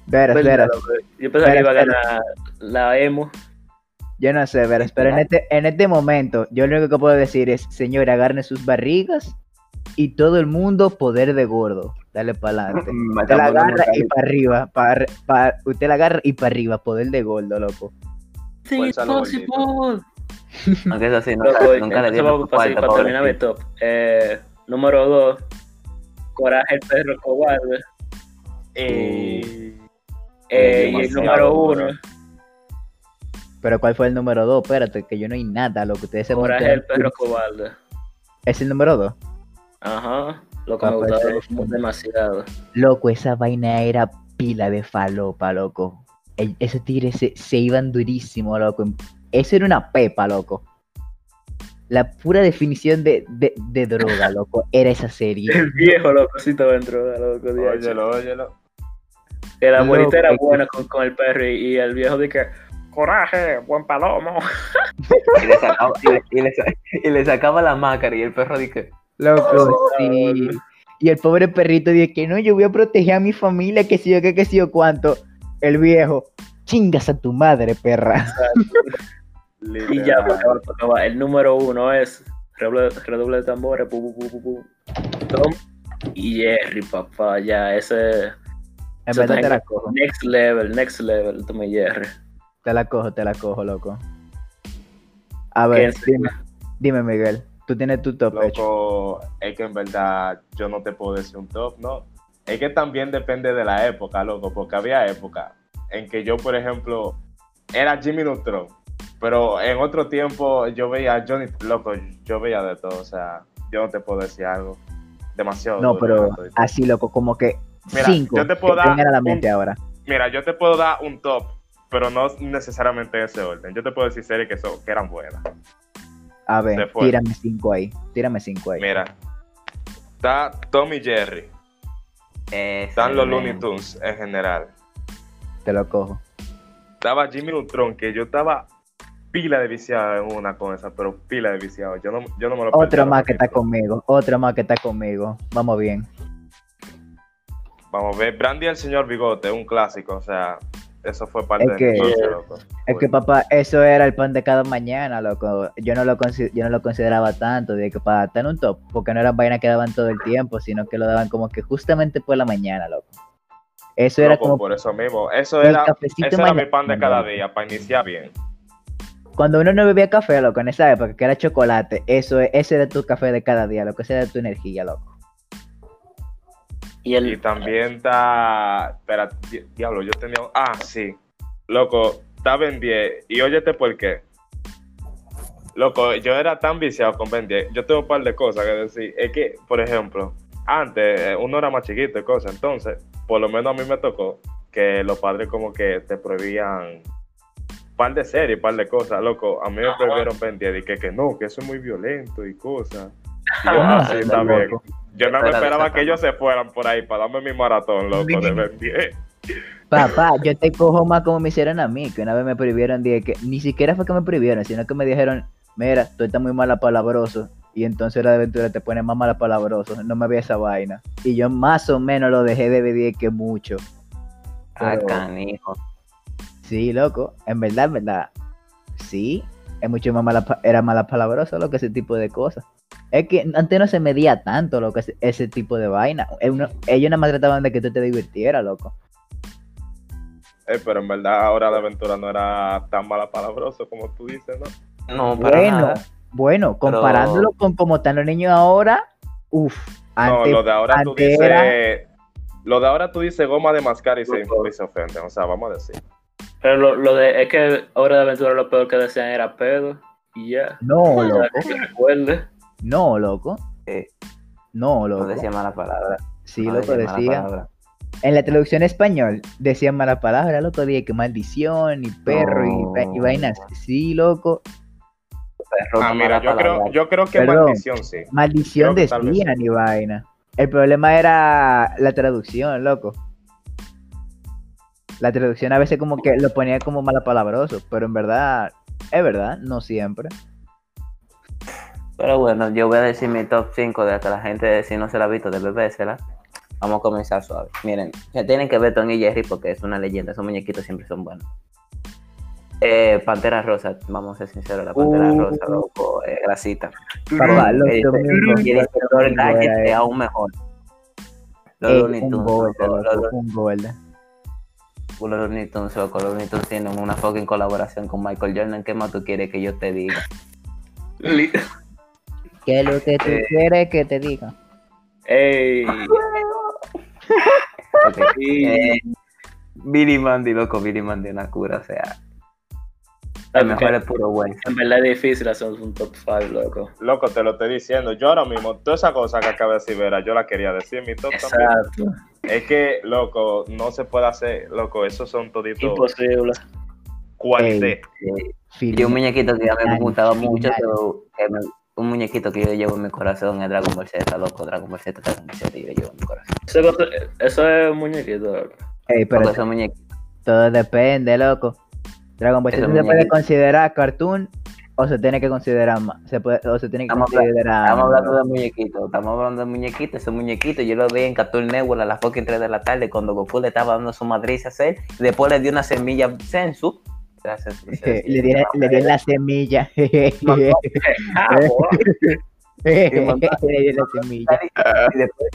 Vera, Verdad, espera. loco. Yo pensaba que iba a ganar la emo. Yo no sé, pero en este, en este momento, yo lo único que puedo decir es, señor, agarren sus barrigas y todo el mundo poder de gordo. Dale para adelante. Usted la agarra y para arriba. pa- pa- usted la agarra y para arriba. Poder de gordo, loco. Sí. [LAUGHS] Aunque eso sí, nunca, Loco, nunca le cuarta, para terminar mi pobrecito. top. Eh, número 2, Coraje el perro cobarde. Y... Eh, y el número duro. 1, Pero ¿cuál fue el número 2? Espérate, que yo no hay nada, loco. Ustedes se Coraje montan- el perro cobarde. ¿Es el número 2? Ajá, lo que Ah, me pues, gustaba sí. demasiado. Loco, esa vaina era pila de falopa, loco. El- esos tigres se, se iban durísimo, loco. Eso era una pepa, loco. La pura definición de, de, de droga, [LAUGHS] loco, era esa serie. El viejo loco sí estaba en droga, loco. Óyelo, óyelo. Que la era que- buena con, con el perro y, y el viejo de que, Coraje, buen palomo. [LAUGHS] Y le, sacaba, y, le, y le sa- y le sacaba la máscara y el perro dije, Loco, sí. Y el pobre perrito dice que no, yo voy a proteger a mi familia, que si yo, que, que si yo cuánto. El viejo, chingas a tu madre, perra. [LAUGHS] Y ya, acaba. El número uno es redoble, redoble de tambores, pu, pu, pu, pu, pu. Tom y Jerry, papá, ya, ese En verdad te la cojo. next level, next level, Tom y Jerry. Te la cojo, te la cojo, loco. A ver, dime, dime, Miguel. Tú tienes tu top hecho. Loco, es que en verdad yo no te puedo decir un top, ¿no? Es que también depende de la época, loco, porque había época en que yo, por ejemplo, era Jimmy Neutron Pero en otro tiempo yo veía a Johnny, loco, yo veía de todo, o sea, yo no te puedo decir algo. Demasiado. No, pero así loco, como que Mira, cinco yo te puedo que dar a la un- mente ahora. Mira, yo te puedo dar un top, pero no necesariamente en ese orden. Yo te puedo decir series que, son, que eran buenas. A ver, tírame cinco ahí. Tírame cinco ahí. Mira, está Tommy Jerry, están los Looney. Tunes en general. Te lo cojo. Estaba Jimmy Neutron, que yo estaba pila de viciado en una con esa, pero pila de viciado. Yo no, yo no me lo Otro más que está conmigo. Otro más que está conmigo. Vamos bien. Vamos a ver, Brandy el señor Bigote, un clásico, o sea, eso fue parte Es de que- mi infancia, loco. Es que papá, eso era el pan de cada mañana, loco. Yo no lo, consi- yo no lo consideraba tanto de que para estar en un top, porque no eran vainas que daban todo el tiempo, sino que lo daban como que justamente por la mañana, loco. Eso era Loco, como por eso mismo. Eso era, ese era mi pan de cada día, para iniciar bien. cuando uno no bebía café, loco, en esa época, que era chocolate, eso es- ese era tu café de cada día, loco, ese era tu energía, loco. Y también está. Espera, di- diablo, yo tenía. Ah, sí. Loco, estaba en 10. Y óyete por qué. Loco, yo era tan viciado con Ben 10. Yo tengo un par de cosas que decir. Es que, por ejemplo, antes eh, uno era más chiquito y cosas. Entonces, por lo menos a mí me tocó que los padres como que te prohibían par de series, par de cosas. Loco, a mí me Ajá. prohibieron Ben 10 y que, que no, que eso es muy violento y cosas. Yo, Ah, ah, sí, loco. Yo no me Espera, esperaba espera. que ellos se fueran por ahí para darme mi maratón, loco, de Ben 10. Papá, yo te cojo más como me hicieron a mí, que una vez me prohibieron, dije que ni siquiera fue que me prohibieron, sino que me dijeron, mira, tú estás muy malapalabroso, y entonces la aventura te pone más malapalabroso, no me veía esa vaina. Y yo más o menos lo dejé de ver que mucho. Ah, Pero- canijo. Sí, loco, en verdad, en verdad, sí, es mucho más mala, era malapalabroso lo que ese tipo de cosas. Es que antes no se medía tanto lo que ese, ese tipo de vaina. Uno- ellos nada más trataban de que tú te divirtieras, loco. Eh, pero en verdad ahora la aventura no era tan mala palabroso como tú dices, ¿no? No, para Bueno, nada. bueno, Pero- comparándolo con cómo están los niños ahora, uff, no, lo de ahora tú dices... era- Lo de ahora tú dices goma de mascar y se, Loco. y se ofenden, o sea, vamos a decir. Pero lo, lo de. Es que Hora de Aventura lo peor que decían era pedo. Y ya. no, [LAUGHS] loco, que recuerde. No, loco, Eh, no, no loco, decía mala palabra. sí, no loco, decía decía, en la traducción español decían mala palabra, loco, dije que maldición y perro y, y No. vainas, sí, loco, Perro, Ah, no mira, yo creo, yo creo que Perdón. maldición sí. maldición decían y vaina. El problema era la traducción, loco. La traducción a veces como que lo ponía como malapalabroso, pero en verdad, es verdad, no siempre. Pero bueno, yo voy a decir mi top 5 de que la gente, si no se la ha visto, debe vérsela. Vamos a comenzar suave. Miren, que tienen que ver Tony y Jerry porque es una leyenda. Esos muñequitos siempre son buenos. Eh, Pantera Rosa, vamos a ser sinceros, la Pantera Uh. Rosa, loco, eh, grasita. Papá, los Eh, domingos. Y el inspector Gadget es aún mejor. Los Ey, Looney un Tunes, los- Looney Tunes, loco, los Looney Tunes tienen una fucking colaboración con Michael Jordan. ¿Qué más tú quieres que yo te diga? ¿Qué es lo que tú Eh. quieres que te diga? Ey. [LAUGHS] Ok, eh, Billy Mandy, loco, Billy Mandy una cura, o sea, el mejor es puro bueno. En verdad es difícil hacer un top 5, loco. Loco, te lo estoy diciendo. Yo ahora mismo, toda esa cosa que acabé de decir, Vera, yo la quería decir en mi top también. Exacto. Es que, loco, no se puede hacer, loco, esos son toditos Imposible. cualité. Y un muñequito que a mí me gustaba mucho, pero que me- un muñequito que yo llevo en mi corazón es Dragon Ball Z, loco, Dragon Ball Z, Dragon Ball Z, yo llevo en mi corazón. Eso, eso es un muñequito, loco. Ey, pero Porque esos muñequitos, todo depende, loco. Dragon Ball Z se puede considerar cartoon o se tiene que considerar más. Se puede, o se tiene que Estamos hablando- considerar. estamos hablando de muñequitos, estamos hablando de muñequitos, esos muñequitos, yo lo vi en Cartoon Network a las fucking 3 de la tarde cuando Goku le estaba dando su madriz a hacer, después le dio una semilla Sensu, gracias. [LAUGHS] le di le di la semilla. [LAUGHS] Ah, [LAUGHS] le di la semilla. y después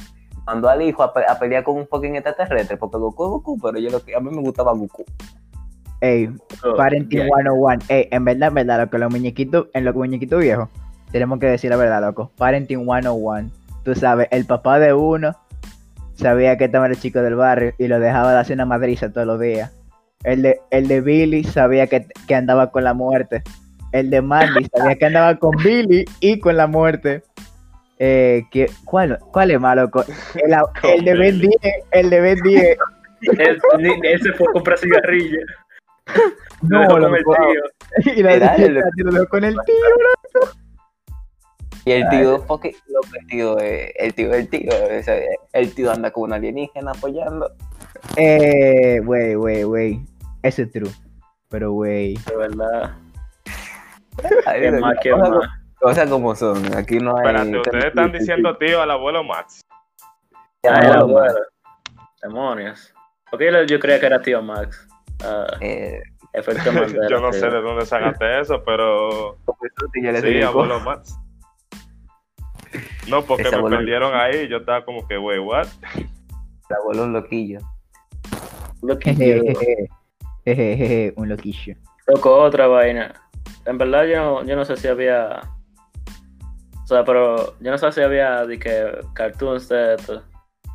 mandó al hijo a, pe- a pelear con un fucking extraterrestre, porque Goku es Goku, pero yo lo que a mí me gustaba Goku. Ey, Parenting Bien. 101. Ey, en verdad, en verdad, loco, los muñequitos, en los muñequitos viejos, tenemos que decir la verdad, loco. Parenting 101. Tú sabes, el papá de uno sabía que estaba el chico del barrio y lo dejaba de hacer una madriza todos los días. El de, el de Billy sabía que, que andaba con la muerte. El de Mandy [LAUGHS] sabía que andaba con Billy y con la muerte. Eh, ¿qué- cuál, ¿Cuál es loco? El, [LAUGHS] el de Ben 10, el de Ben 10. Él, ni- él se fue a comprar cigarrillos. [LAUGHS] No, Lo dejó con el tío. Y la Era dieta, lo con el tío. Y el tío, porque loco, el tío, eh, el tío, el tío, ese, el tío anda con un alienígena apoyando. Eh, wey, wey, wey. Eso es true. Pero, wey. De verdad. Ay, ¿Qué de- más? ¿Qué cosas, más? cosas como son, aquí no hay... Espérate, ustedes están diciendo tío al abuelo Max. Ya, Ay, abuelo. Demonios. Porque yo, yo creía que era tío Max. Eh, efecto [LAUGHS] Mandela. Yo no sé de dónde sacaste eso, pero sí, abuelo Max. No, porque Ese me perdieron ahí. Yo estaba como que, wey, what? el abuelo un loquillo. Loquillo. [LAUGHS] Jejeje. Un loquillo. Loco, otra vaina. En verdad yo no, yo no sé si había... O sea, pero yo no sé si había de que cartoons de esto,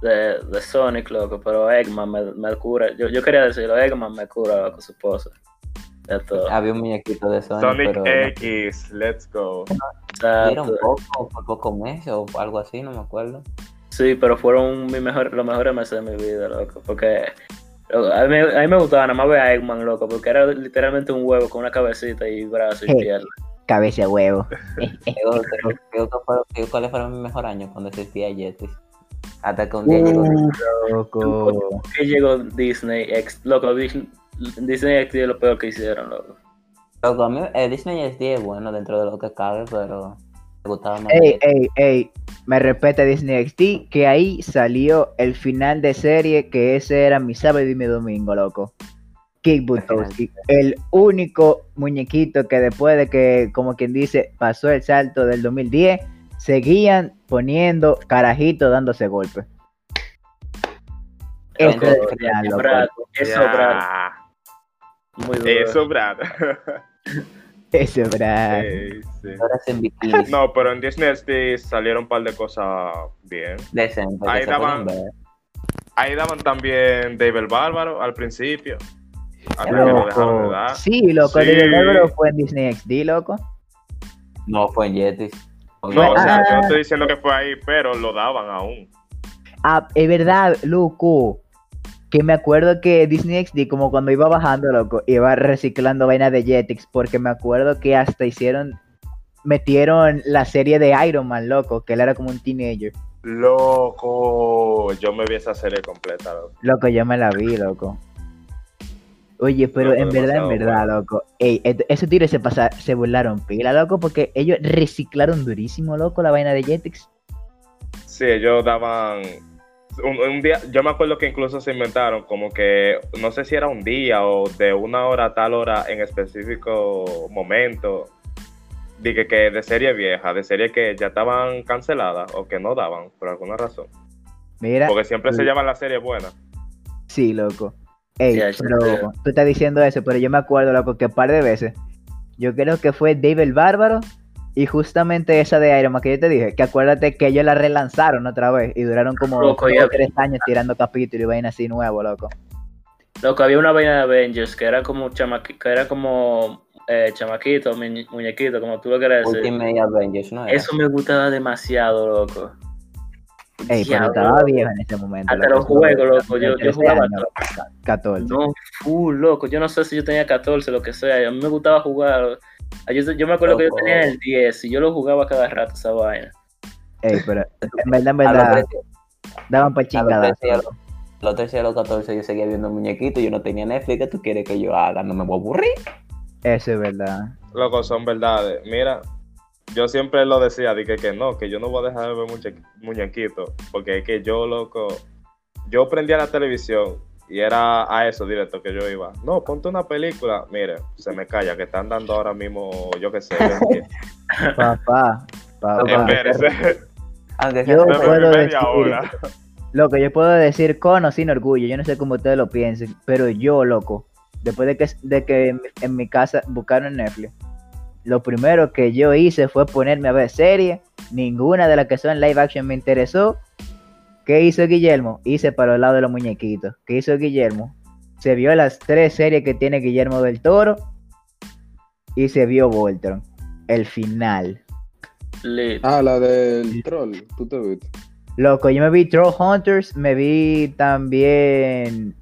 de, de Sonic, loco, pero Eggman me, me cura. Yo, yo quería decirlo, Eggman me cura con su esposa. Esto, Había un muñequito de Sonic, Sonic pero X, let's go. dieron exacto. poco, por pocos meses o algo así, no me acuerdo. Sí, pero fueron mi mejor, los mejores meses de mi vida, loco. Porque loco, a, mí, me- a mí me gustaba nada más ver a Eggman, loco, porque era literalmente un huevo con una cabecita y brazo y Sí. pierna. Cabeza de huevo. Creo, [LAUGHS] creo- creo que fueron- creo cuáles fueron mis mejores años cuando existía Jetix. Hasta que un día llegó Uh, loco. Llegó Disney X, loco, Disney, Disney X es lo peor que hicieron, loco. Loco, a mí eh, Disney XD es bueno dentro de lo que cabe, pero gustaba más. Ey, ey, ey. Me respeta Disney XD que ahí salió el final de serie que ese era mi sábado y mi domingo, loco. Kick Butowski, el único muñequito que después de que, como quien dice, pasó el salto del 2010, seguían poniendo carajitos dándose golpes. Es loco. Eso, Ya. Brad, muy duro. Eso, Brad. [LAUGHS] Ese Brad. Sí, sí. Ahora es en bikini. [LAUGHS] No, pero en Disney XD salieron un par de cosas bien. Decente, Ahí daban-. Ahí daban también Dave el Bárbaro al principio. Lo Loco. Sí, loco, Sí. el Bárbaro fue en Disney XD, loco. No, fue en Jetix. No, o sea, Ah. yo no estoy diciendo que fue ahí, pero lo daban aún. Ah, es verdad, loco. Que me acuerdo que Disney XD, como cuando iba bajando, loco, iba reciclando vainas de Jetix, porque me acuerdo que hasta hicieron, metieron la serie de Iron Man, loco, que él era como un teenager. Loco, yo me vi esa serie completa. loco. Loco, yo me la vi, loco. Oye, pero Loco, en verdad, en verdad, bueno. loco. Ey, esos tiros se pasa, se burlaron pila, loco, porque ellos reciclaron durísimo, loco, la vaina de Jetix. Sí, ellos daban. Un, un día, yo me acuerdo que incluso se inventaron como que, no sé si era un día o de una hora a tal hora en específico momento, dije que de serie vieja, de serie que ya estaban canceladas o que no daban por alguna razón. Mira. Porque siempre se llaman las series buenas. Sí, loco. Ey, Sí, pero sí. tú estás diciendo eso, pero yo me acuerdo, loco, que un par de veces. Yo creo que fue Dave el Bárbaro y justamente esa de Iron Man que yo te dije, que acuérdate que ellos la relanzaron otra vez y duraron como Loco, dos tres años tirando capítulos y vaina así nuevo, loco. Loco, había una vaina de Avengers que era como chamaqui, que era como eh, chamaquito, muñe- muñequito, como tú lo quieras decir. Ultimate Avengers, ¿no? Era? Eso me gustaba demasiado, loco. Ey, pero estaba viejo en ese momento. Hasta loco, los juegos, loco. Yo, yo 13 jugaba años, 14. No, full, loco. Yo no sé si yo tenía 14, lo que sea. A mí me gustaba jugar. Yo, yo me acuerdo que yo tenía el 10 y yo lo jugaba cada rato esa vaina. Ey, pero [LAUGHS] en verdad, en verdad, 13 daban por a los chingada. 13 y a los- a los 13 y a los 14 yo seguía viendo muñequitos, yo no tenía Netflix, ¿qué tú quieres que yo haga? No me voy a aburrir. Eso es verdad. Loco, son verdades. Mira, yo siempre lo decía, dije que no, que yo no voy a dejar de ver muñe- muñequitos, porque es que yo, loco, yo prendía la televisión y era a eso directo que yo iba. No, ponte una película. Mire, se me calla, que están dando ahora mismo, yo qué sé, Ben 10. [LAUGHS] Papá, papá. espérese, Aunque Yo sea dame puedo media decir- hora. Loco, yo puedo decir con o sin orgullo, yo no sé cómo ustedes lo piensen, pero yo, loco, después de que, de que en, mi- en mi casa buscaron Netflix, lo primero que yo hice fue ponerme a ver series, ninguna de las que son live action me interesó. ¿Qué hizo Guillermo? Hice para el lado de los muñequitos. ¿Qué hizo Guillermo? se vio las tres series que tiene Guillermo del Toro y se vio Voltron. El final. Lit. Ah, la del troll, tú te viste. Loco, yo me vi Troll Hunters, me vi también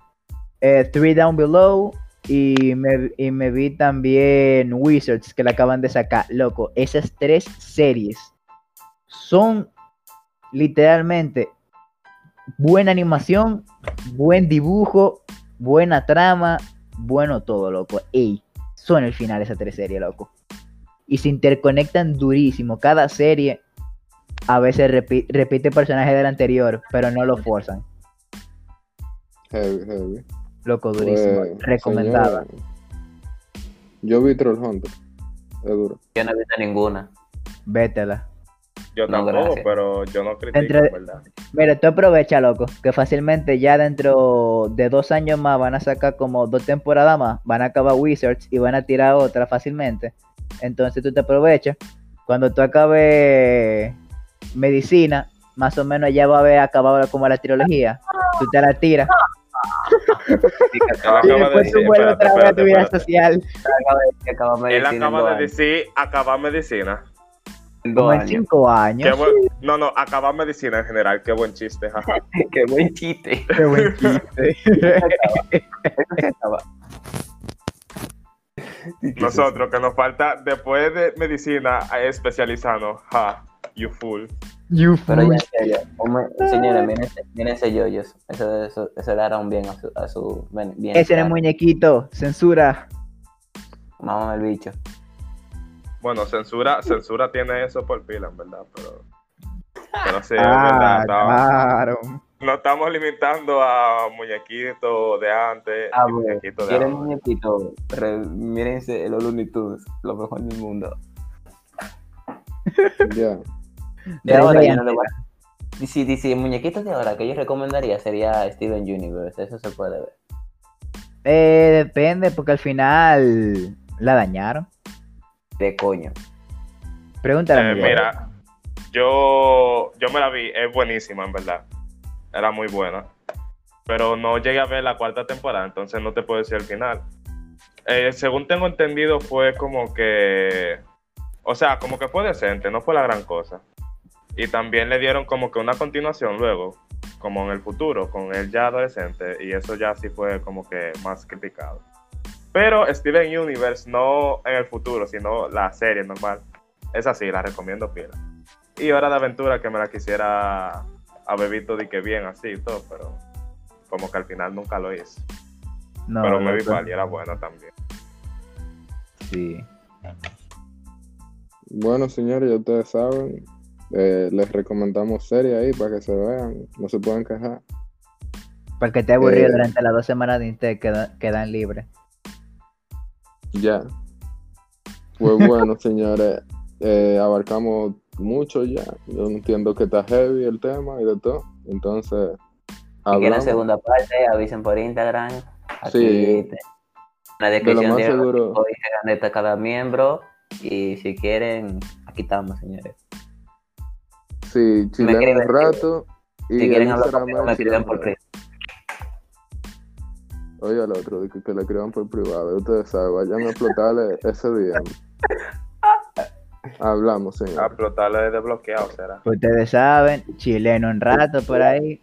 eh, Three Down Below y me, y me vi también Wizards que la acaban de sacar. Loco, esas tres series son literalmente buena animación, buen dibujo, buena trama, bueno todo, loco. Ey, son el final esas tres series, loco. Y se interconectan durísimo. Cada serie a veces repi- repite personajes del anterior, pero no lo forzan. Heavy, heavy. Loco, durísimo. Pues, Recomendada. Yo vi Troll Hunter. Es duro. Yo no he visto ninguna. Vétela. Yo No, tampoco, gracias. pero yo no critico, Entre- ¿verdad? Mira, tú aprovecha, loco, que fácilmente ya dentro de dos años más van a sacar como dos temporadas más, van a acabar Wizards y van a tirar otra fácilmente. Entonces tú te aprovechas. Cuando tú acabes medicina, más o menos ya va a haber acabado como la trilogía. Tú te la tiras Él y acaba de después tú vuelves otra vez a tu vida social. Acaba Él acaba de decir acabar medicina. En dos Como en años. cinco Qué años. buen- No, no, acabar medicina en general. Qué buen chiste, jaja. [LAUGHS] Qué buen chiste. Qué buen chiste. [LAUGHS] Nosotros, que nos falta, después de medicina, especializarnos. Ja, you fool. You Pero ya fool. serio, señores, mírense, yoyos. Eso, eso, eso le hará un bien a su, a su bien. Ese era el muñequito. Censura. Mamá el bicho. Bueno, censura, censura tiene eso por pila, en verdad, pero. Pero sí, Ah, verdad. claro. No estamos limitando a muñequitos de antes Ah, muñequitos de ¿Quieren ahora. muñequito? Re- mírense los Looney Tunes, lo mejor del mundo. [LAUGHS] Ya. De ahora yo no le voy a... Si, si, si muñequitos de ahora que yo recomendaría sería Steven Universe, eso se puede ver. Eh, depende, porque al final la dañaron. De coño. Pregúntale Eh, mira, yo, yo me la vi, es buenísima, en verdad. Era muy buena. Pero no llegué a ver la cuarta temporada, entonces no te puedo decir el final. Eh, según tengo entendido, fue como que. O sea, como que fue decente, no fue la gran cosa. Y también le dieron como que una continuación luego, como en el futuro, con él ya adolescente, y eso ya sí fue como que más criticado. Pero Steven Universe, no en el futuro, sino la serie normal, es así, la recomiendo pila. Y Hora de Aventura, que me la quisiera haber visto de que bien así y todo, pero como que al final nunca lo hice. No, pero me vi y era buena también. sí. Bueno, señores, ya ustedes saben. eh, les recomendamos series ahí para que se vean. No se pueden quejar. Porque te aburrido Eh. durante las dos semanas de Intel queda- quedan libres. Ya. Pues bueno, señores, eh, abarcamos mucho ya. Yo entiendo que está heavy el tema y de todo. Entonces, Si quieren hablamos. segunda parte, avisen por Instagram. Aquí Sí. te- la De lo descripción más seguro. de de cada miembro. Y si quieren, aquí estamos, señores. Sí, chileno un rato. Y Si quieren hablar conmigo, me escriben por chileno. Oye, al otro, de que, que le escriban por privado. Ustedes saben, vayan a explotarle ese día. Hablamos, A señor. explotarle de desbloqueado será. Ustedes saben, chileno un rato por ahí.